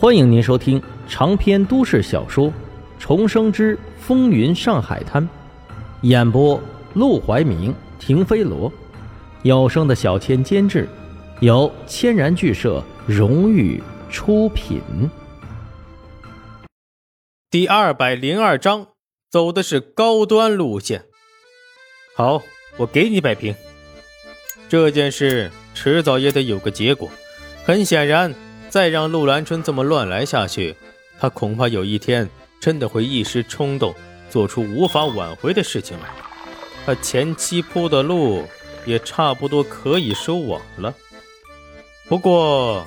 欢迎您收听长篇都市小说《重生之风云上海滩》，演播：陆怀明、停飞罗，有声的小千监制，由千然剧社荣誉出品。第二百零二章，走的是高端路线。好，我给你摆平。这件事迟早也得有个结果。很显然。再让陆兰春这么乱来下去，他恐怕有一天真的会一时冲动，做出无法挽回的事情来。他前期铺的路也差不多可以收网了。不过，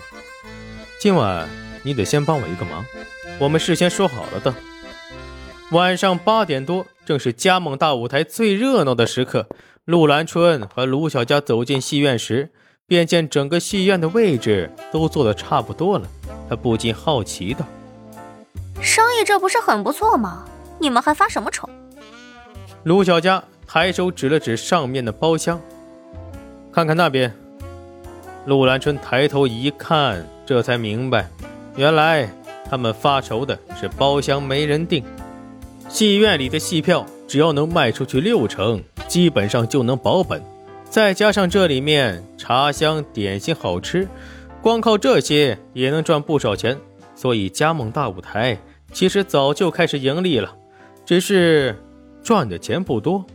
今晚你得先帮我一个忙，我们事先说好了的。晚上八点多，正是加盟大舞台最热闹的时刻。陆兰春和卢小佳走进戏院时。便见整个戏院的位置都坐得差不多了，他不禁好奇道：“生意这不是很不错吗？你们还发什么愁？”卢小佳抬手指了指上面的包厢，看看那边。陆兰春抬头一看，这才明白，原来他们发愁的是包厢没人订。戏院里的戏票只要能卖出去六成，基本上就能保本。再加上这里面茶香点心好吃，光靠这些也能赚不少钱。所以加盟大舞台其实早就开始盈利了，只是赚的钱不多。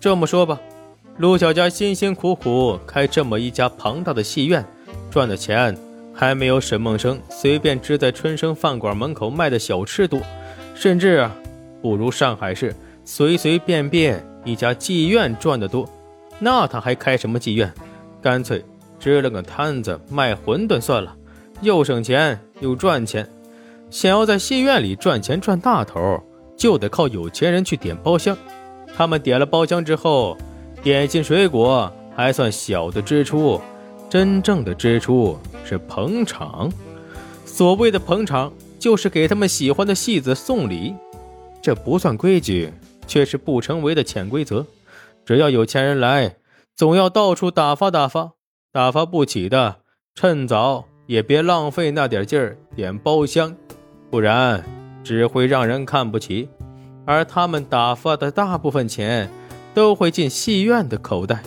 这么说吧，陆小佳辛辛苦苦开这么一家庞大的戏院，赚的钱还没有沈梦生随便支在春生饭馆门口卖的小吃多，甚至不如上海市随随便便一家妓院赚的多。那他还开什么妓院？干脆支了个摊子卖馄饨算了，又省钱又赚钱。想要在戏院里赚钱赚大头，就得靠有钱人去点包厢。他们点了包厢之后，点心水果还算小的支出，真正的支出是捧场。所谓的捧场，就是给他们喜欢的戏子送礼。这不算规矩，却是不成为的潜规则。只要有钱人来，总要到处打发打发，打发不起的，趁早也别浪费那点劲儿点包厢，不然只会让人看不起。而他们打发的大部分钱，都会进戏院的口袋。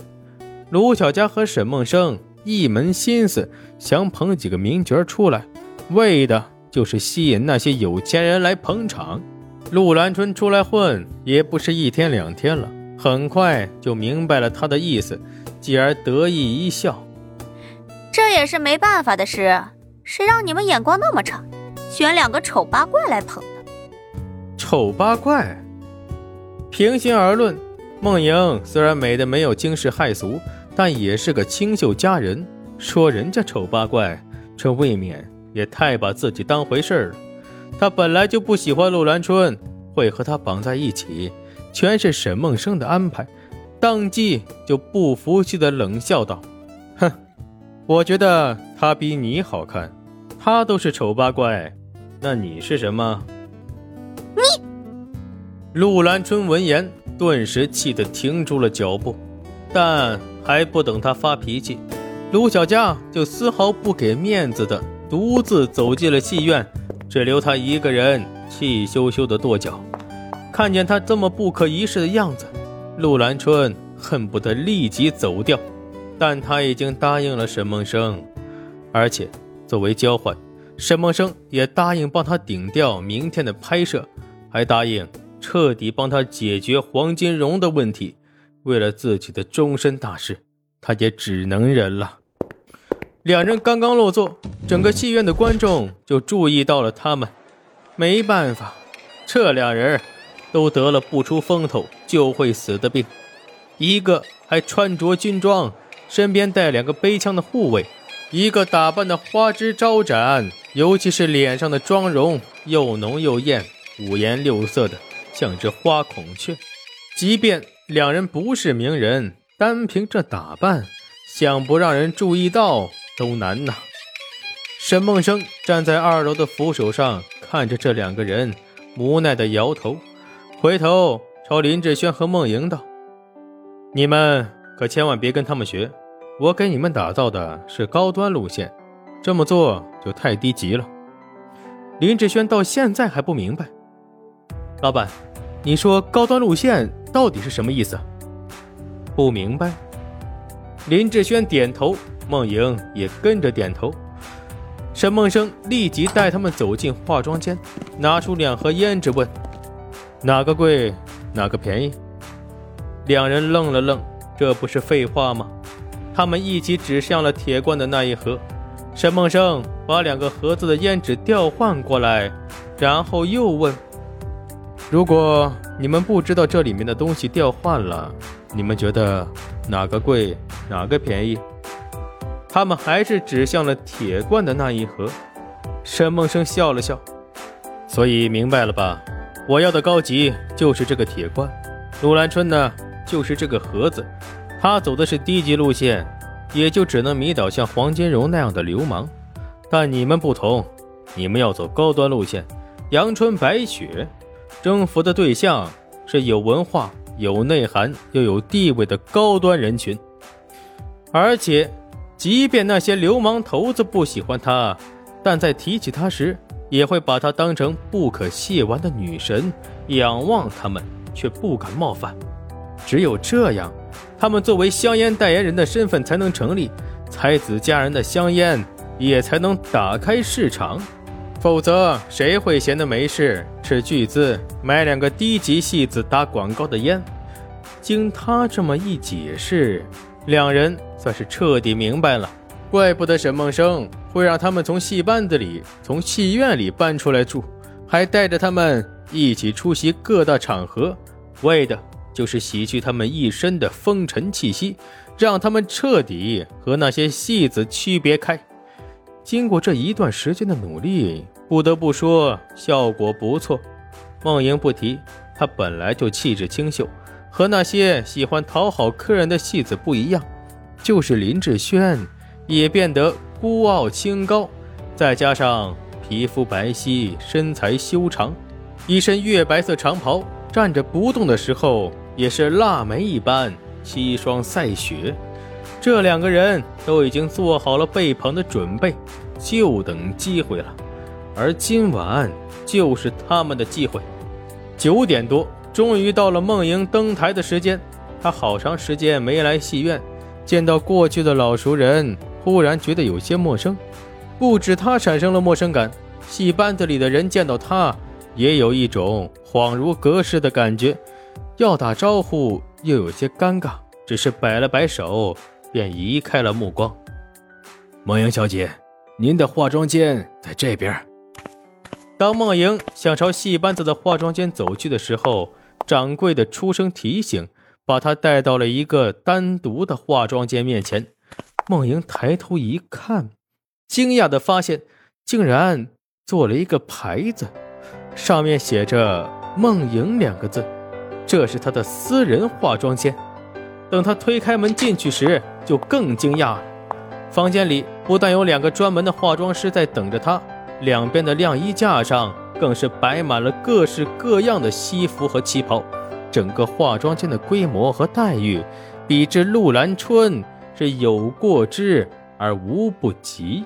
卢小佳和沈梦生一门心思想捧几个名角出来，为的就是吸引那些有钱人来捧场。陆兰春出来混也不是一天两天了。很快就明白了他的意思，继而得意一笑。这也是没办法的事，谁让你们眼光那么差，选两个丑八怪来捧的？丑八怪？平心而论，梦莹虽然美的没有惊世骇俗，但也是个清秀佳人。说人家丑八怪，这未免也太把自己当回事了。他本来就不喜欢陆兰春，会和他绑在一起。全是沈梦生的安排，当即就不服气的冷笑道：“哼，我觉得他比你好看，他都是丑八怪，那你是什么？”你，陆兰春闻言顿时气得停住了脚步，但还不等他发脾气，卢小佳就丝毫不给面子的独自走进了戏院，只留他一个人气羞羞的跺脚。看见他这么不可一世的样子，陆兰春恨不得立即走掉，但他已经答应了沈梦生，而且作为交换，沈梦生也答应帮他顶掉明天的拍摄，还答应彻底帮他解决黄金荣的问题。为了自己的终身大事，他也只能忍了。两人刚刚落座，整个戏院的观众就注意到了他们。没办法，这俩人。都得了不出风头就会死的病，一个还穿着军装，身边带两个背枪的护卫，一个打扮的花枝招展，尤其是脸上的妆容又浓又艳，五颜六色的，像只花孔雀。即便两人不是名人，单凭这打扮，想不让人注意到都难呐。沈梦生站在二楼的扶手上，看着这两个人，无奈的摇头。回头朝林志轩和孟莹道：“你们可千万别跟他们学，我给你们打造的是高端路线，这么做就太低级了。”林志轩到现在还不明白。老板，你说高端路线到底是什么意思？不明白。林志轩点头，梦莹也跟着点头。沈梦生立即带他们走进化妆间，拿出两盒胭脂，问：“哪个贵，哪个便宜？”两人愣了愣，这不是废话吗？他们一起指向了铁罐的那一盒。沈梦生把两个盒子的胭脂调换过来，然后又问：“如果你们不知道这里面的东西调换了，你们觉得哪个贵，哪个便宜？”他们还是指向了铁罐的那一盒。沈梦生笑了笑：“所以明白了吧？我要的高级就是这个铁罐，陆兰春呢，就是这个盒子。他走的是低级路线。”也就只能迷倒像黄金荣那样的流氓，但你们不同，你们要走高端路线，阳春白雪，征服的对象是有文化、有内涵又有地位的高端人群。而且，即便那些流氓头子不喜欢他，但在提起他时，也会把他当成不可亵玩的女神，仰望他们却不敢冒犯。只有这样。他们作为香烟代言人的身份才能成立，才子佳人的香烟也才能打开市场，否则谁会闲得没事斥巨资买两个低级戏子打广告的烟？经他这么一解释，两人算是彻底明白了。怪不得沈梦生会让他们从戏班子里、从戏院里搬出来住，还带着他们一起出席各大场合，为的。就是洗去他们一身的风尘气息，让他们彻底和那些戏子区别开。经过这一段时间的努力，不得不说效果不错。梦莹不提，她本来就气质清秀，和那些喜欢讨好客人的戏子不一样。就是林志炫，也变得孤傲清高，再加上皮肤白皙，身材修长，一身月白色长袍，站着不动的时候。也是腊梅一般，凄霜赛雪。这两个人都已经做好了被捧的准备，就等机会了。而今晚就是他们的机会。九点多，终于到了梦莹登台的时间。她好长时间没来戏院，见到过去的老熟人，忽然觉得有些陌生。不止她产生了陌生感，戏班子里的人见到她，也有一种恍如隔世的感觉。要打招呼又有些尴尬，只是摆了摆手，便移开了目光。梦莹小姐，您的化妆间在这边。当梦莹想朝戏班子的化妆间走去的时候，掌柜的出声提醒，把她带到了一个单独的化妆间面前。梦莹抬头一看，惊讶的发现，竟然做了一个牌子，上面写着“梦莹”两个字。这是她的私人化妆间。等他推开门进去时，就更惊讶了。房间里不但有两个专门的化妆师在等着他，两边的晾衣架上更是摆满了各式各样的西服和旗袍。整个化妆间的规模和待遇，比之陆兰春是有过之而无不及。